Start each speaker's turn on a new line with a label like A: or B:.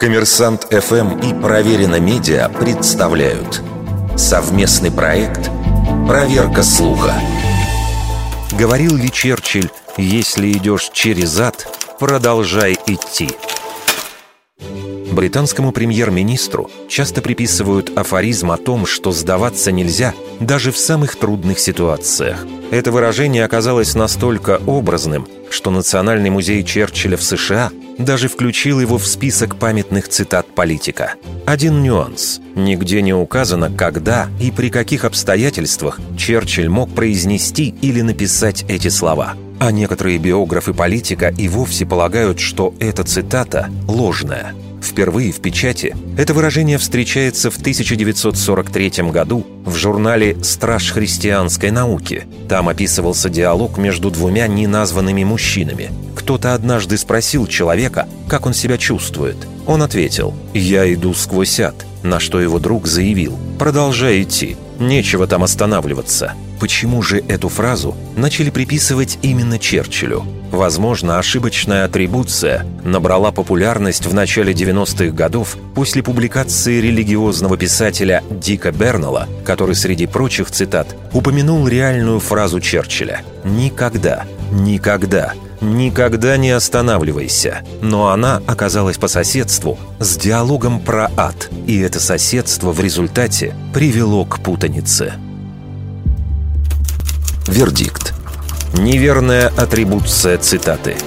A: Коммерсант ФМ и Проверено Медиа представляют совместный проект «Проверка слуха». Говорил ли Черчилль, если идешь через ад, продолжай идти? Британскому премьер-министру часто приписывают афоризм о том, что сдаваться нельзя даже в самых трудных ситуациях. Это выражение оказалось настолько образным, что Национальный музей Черчилля в США даже включил его в список памятных цитат политика. Один нюанс. Нигде не указано, когда и при каких обстоятельствах Черчилль мог произнести или написать эти слова. А некоторые биографы политика и вовсе полагают, что эта цитата ложная – Впервые в печати это выражение встречается в 1943 году в журнале «Страж христианской науки». Там описывался диалог между двумя неназванными мужчинами. Кто-то однажды спросил человека, как он себя чувствует. Он ответил «Я иду сквозь ад», на что его друг заявил «Продолжай идти, нечего там останавливаться». Почему же эту фразу начали приписывать именно Черчиллю? Возможно, ошибочная атрибуция набрала популярность в начале 90-х годов после публикации религиозного писателя Дика Бернелла, который среди прочих цитат упомянул реальную фразу Черчилля «Никогда, никогда, никогда не останавливайся». Но она оказалась по соседству с диалогом про ад, и это соседство в результате привело к путанице. Вердикт. Неверная атрибуция цитаты –